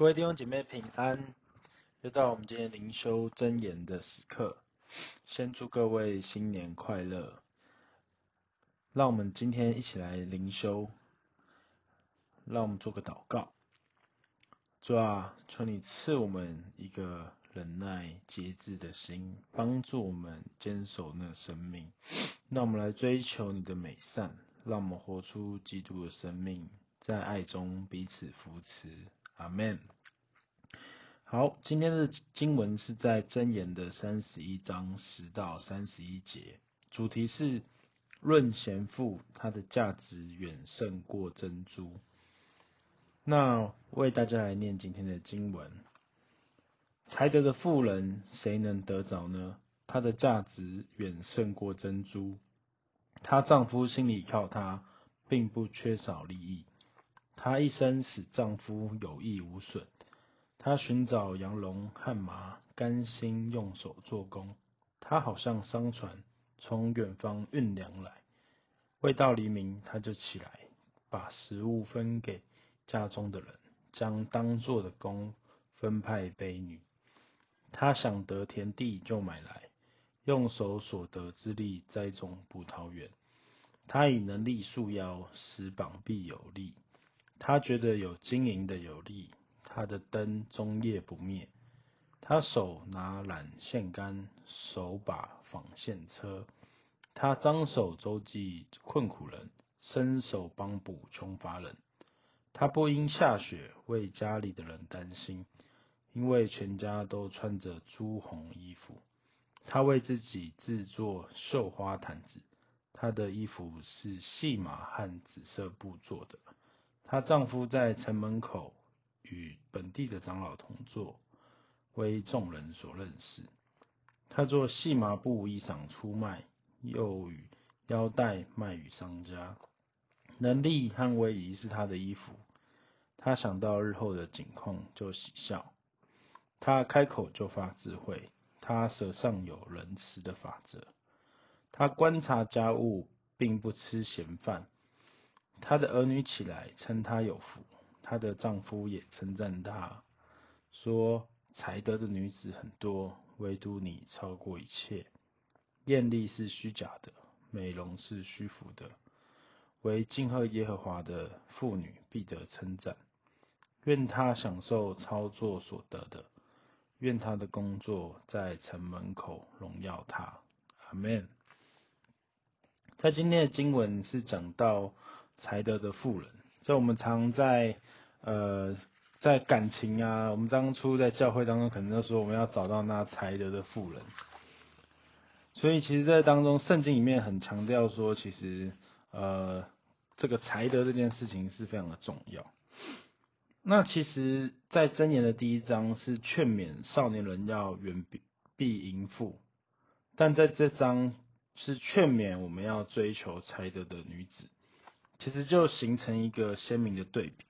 各位弟兄姐妹平安，又到我们今天灵修真言的时刻，先祝各位新年快乐。让我们今天一起来灵修，让我们做个祷告。主啊，求你赐我们一个忍耐节制的心，帮助我们坚守那生命。让我们来追求你的美善，让我们活出基督的生命，在爱中彼此扶持。阿门。好，今天的经文是在箴言的三十一章十到三十一节，主题是论贤妇，她的价值远胜过珍珠。那为大家来念今天的经文：才德的妇人，谁能得着呢？她的价值远胜过珍珠，她丈夫心里靠她，并不缺少利益。她一生使丈夫有益无损，她寻找羊绒和麻，甘心用手做工。她好像商船从远方运粮来，未到黎明，她就起来，把食物分给家中的人，将当做的工分派卑女。她想得田地就买来，用手所得之力栽种葡萄园。她以能力束腰，使膀臂有力。他觉得有金银的有利，他的灯终夜不灭。他手拿缆线杆，手把纺线车。他张手周济困苦人，伸手帮补穷乏人。他不因下雪为家里的人担心，因为全家都穿着朱红衣服。他为自己制作绣花毯子，他的衣服是细麻和紫色布做的。她丈夫在城门口与本地的长老同坐，为众人所认识。她做细麻布衣裳出卖，又与腰带卖与商家。能力和威仪是她的衣服。她想到日后的景况就喜笑。她开口就发智慧。她舌上有仁慈的法则。她观察家务，并不吃闲饭。她的儿女起来称她有福，她的丈夫也称赞她，说：才德的女子很多，唯独你超过一切。艳丽是虚假的，美容是虚浮的，惟敬畏耶和华的妇女必得称赞。愿她享受操作所得的，愿她的工作在城门口荣耀她。阿门。在今天的经文是讲到。才德的妇人，所以我们常在呃在感情啊，我们当初在教会当中，可能都说我们要找到那才德的妇人。所以其实，在当中圣经里面很强调说，其实呃这个才德这件事情是非常的重要。那其实，在箴言的第一章是劝勉少年人要远避淫妇，但在这章是劝勉我们要追求才德的女子。其实就形成一个鲜明的对比。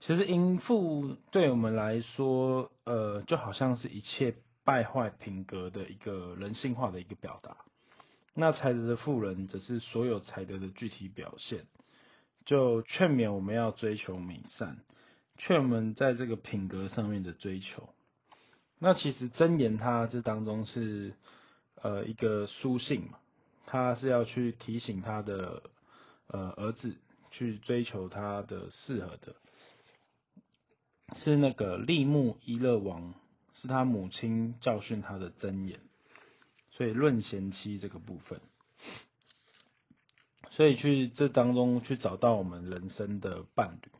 其实淫妇对我们来说，呃，就好像是一切败坏品格的一个人性化的一个表达。那才德的富人，则是所有才德的具体表现。就劝勉我们要追求美善，劝我们在这个品格上面的追求。那其实箴言它这当中是呃一个书信嘛，它是要去提醒他的。呃，儿子去追求他的适合的，是那个利木伊勒王，是他母亲教训他的箴言，所以论贤妻这个部分，所以去这当中去找到我们人生的伴侣。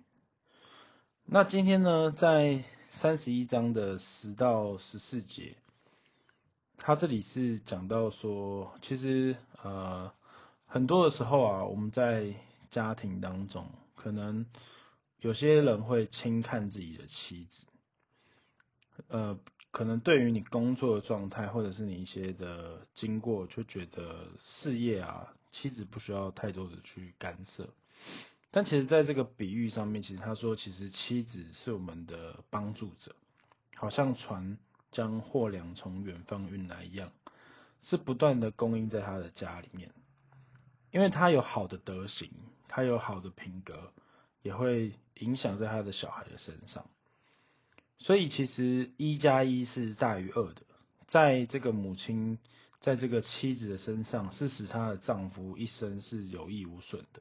那今天呢，在三十一章的十到十四节，他这里是讲到说，其实呃。很多的时候啊，我们在家庭当中，可能有些人会轻看自己的妻子，呃，可能对于你工作的状态，或者是你一些的经过，就觉得事业啊，妻子不需要太多的去干涉。但其实，在这个比喻上面，其实他说，其实妻子是我们的帮助者，好像船将货粮从远方运来一样，是不断的供应在他的家里面。因为他有好的德行，他有好的品格，也会影响在他的小孩的身上。所以其实一加一是大于二的，在这个母亲，在这个妻子的身上，是使她的丈夫一生是有益无损的。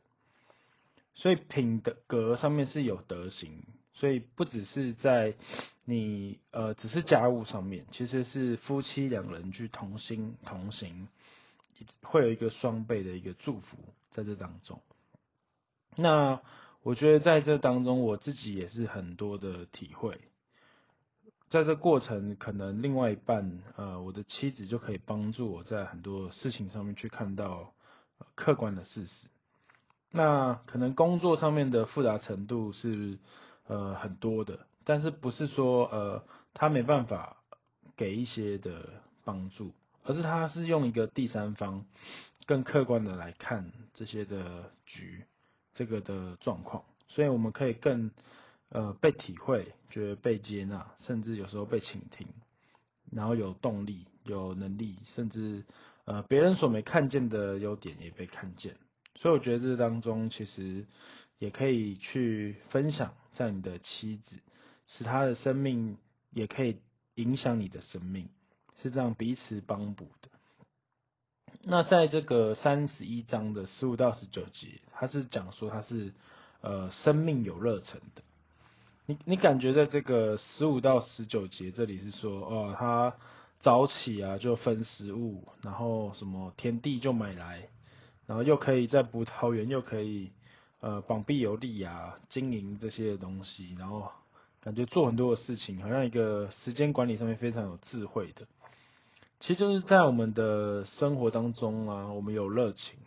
所以品德格上面是有德行，所以不只是在你呃只是家务上面，其实是夫妻两人去同心同行，会有一个双倍的一个祝福在这当中。那我觉得在这当中，我自己也是很多的体会，在这过程可能另外一半呃我的妻子就可以帮助我在很多事情上面去看到客观的事实。那可能工作上面的复杂程度是呃很多的，但是不是说呃他没办法给一些的帮助，而是他是用一个第三方更客观的来看这些的局，这个的状况，所以我们可以更呃被体会，觉得被接纳，甚至有时候被倾听，然后有动力、有能力，甚至呃别人所没看见的优点也被看见。所以我觉得这当中其实也可以去分享，在你的妻子，使她的生命也可以影响你的生命，是这样彼此帮补的。那在这个三十一章的十五到十九节，他是讲说他是呃生命有热忱的。你你感觉在这个十五到十九节这里是说哦，他早起啊就分食物，然后什么田地就买来。然后又可以在葡萄园，又可以呃膀臂有力啊，经营这些东西，然后感觉做很多的事情，好像一个时间管理上面非常有智慧的。其实就是在我们的生活当中啊，我们有热情，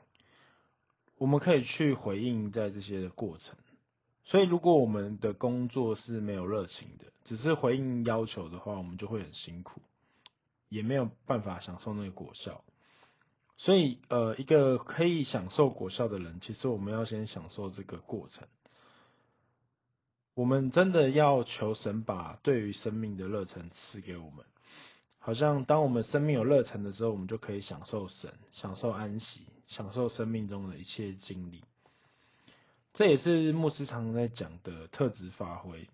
我们可以去回应在这些的过程。所以如果我们的工作是没有热情的，只是回应要求的话，我们就会很辛苦，也没有办法享受那个果效。所以，呃，一个可以享受果效的人，其实我们要先享受这个过程。我们真的要求神把对于生命的热忱赐给我们，好像当我们生命有热忱的时候，我们就可以享受神，享受安息，享受生命中的一切经历。这也是牧师常常在讲的特质发挥。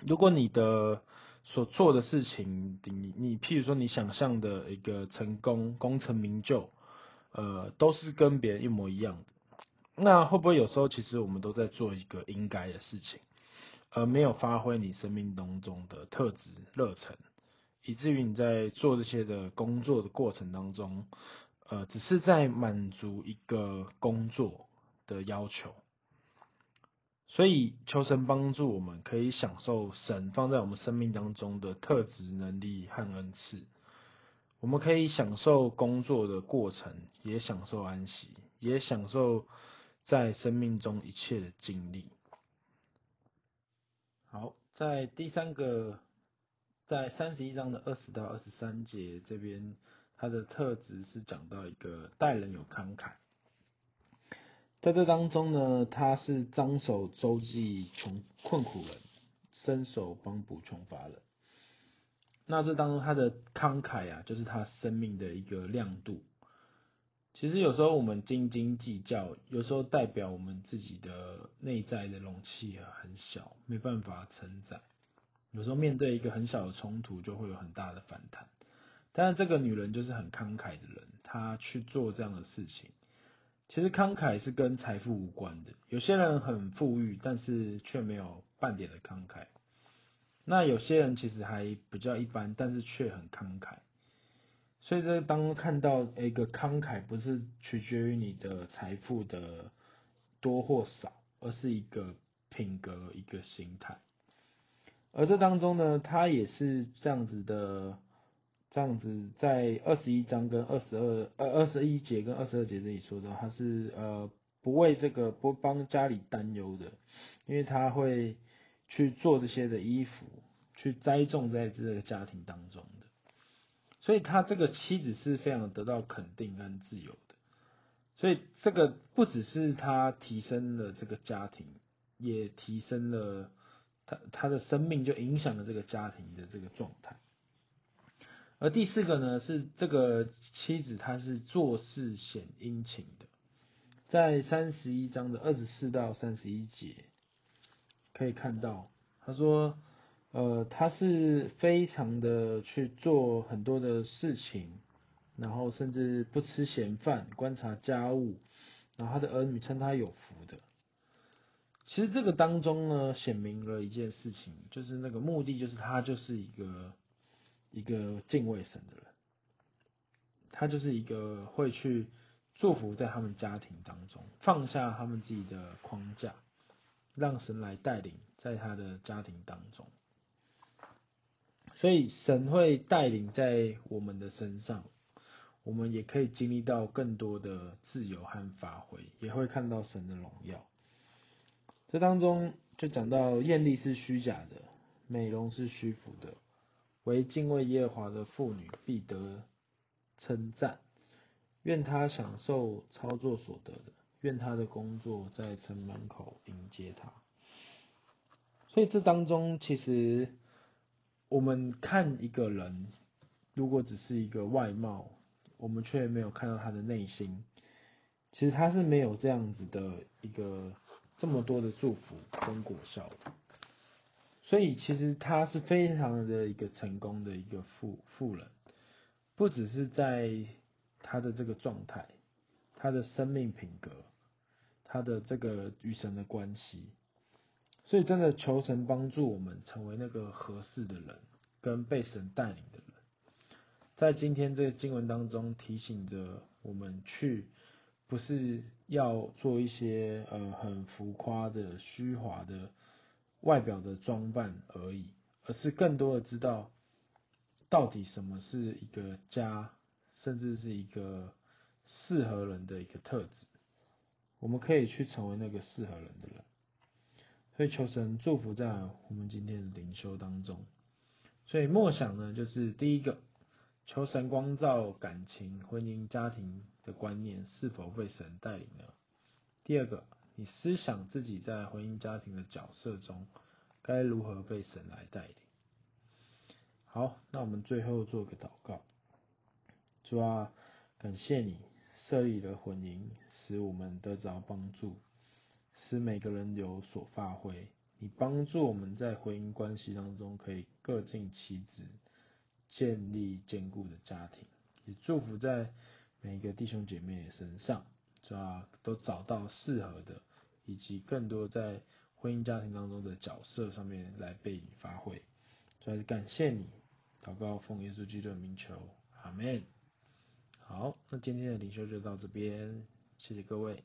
如果你的所做的事情，你你譬如说你想象的一个成功、功成名就，呃，都是跟别人一模一样的。那会不会有时候其实我们都在做一个应该的事情，而没有发挥你生命当中的特质、热忱，以至于你在做这些的工作的过程当中，呃，只是在满足一个工作的要求。所以求神帮助我们，可以享受神放在我们生命当中的特质、能力和恩赐。我们可以享受工作的过程，也享受安息，也享受在生命中一切的经历。好，在第三个，在三十一章的二十到二十三节这边，它的特质是讲到一个待人有慷慨。在这当中呢，他是张手周济穷困苦人，伸手帮补穷乏人。那这当中他的慷慨啊，就是他生命的一个亮度。其实有时候我们斤斤计较，有时候代表我们自己的内在的容器啊很小，没办法承载。有时候面对一个很小的冲突，就会有很大的反弹。但是这个女人就是很慷慨的人，她去做这样的事情。其实慷慨是跟财富无关的。有些人很富裕，但是却没有半点的慷慨。那有些人其实还比较一般，但是却很慷慨。所以这当看到一个慷慨，不是取决于你的财富的多或少，而是一个品格、一个心态。而这当中呢，他也是这样子的。这样子，在二十一章跟二十二呃二十一节跟二十二节这里说的，他是呃不为这个不帮家里担忧的，因为他会去做这些的衣服，去栽种在这个家庭当中的，所以他这个妻子是非常得到肯定跟自由的，所以这个不只是他提升了这个家庭，也提升了他他的生命，就影响了这个家庭的这个状态。而第四个呢，是这个妻子，她是做事显殷勤的，在三十一章的二十四到三十一节可以看到，他说呃，他是非常的去做很多的事情，然后甚至不吃闲饭，观察家务，然后他的儿女称他有福的。其实这个当中呢，显明了一件事情，就是那个目的就是他就是一个一个敬畏神的人，他就是一个会去祝福在他们家庭当中，放下他们自己的框架，让神来带领在他的家庭当中。所以神会带领在我们的身上，我们也可以经历到更多的自由和发挥，也会看到神的荣耀。这当中就讲到艳丽是虚假的，美容是虚浮的，惟敬畏耶和华的妇女必得称赞。愿她享受操作所得的，愿她的工作在城门口迎接她。所以这当中其实。我们看一个人，如果只是一个外貌，我们却没有看到他的内心，其实他是没有这样子的一个这么多的祝福跟果效。所以其实他是非常的一个成功的一个富富人，不只是在他的这个状态，他的生命品格，他的这个与神的关系。所以真的求神帮助我们成为那个合适的人，跟被神带领的人。在今天这个经文当中提醒着我们去，不是要做一些呃很浮夸的虚华的外表的装扮而已，而是更多的知道到底什么是一个家，甚至是一个适合人的一个特质。我们可以去成为那个适合人的人。所以求神祝福在我们今天的灵修当中。所以默想呢，就是第一个，求神光照感情、婚姻、家庭的观念是否被神带领呢？第二个，你思想自己在婚姻家庭的角色中，该如何被神来带领？好，那我们最后做个祷告。主啊，感谢你设立了婚姻，使我们得着帮助。使每个人有所发挥，你帮助我们在婚姻关系当中可以各尽其职，建立坚固的家庭，也祝福在每一个弟兄姐妹身上，是吧？都找到适合的，以及更多在婚姻家庭当中的角色上面来被你发挥。所以感谢你，祷告奉耶稣基督的名求，阿门。好，那今天的灵修就到这边，谢谢各位。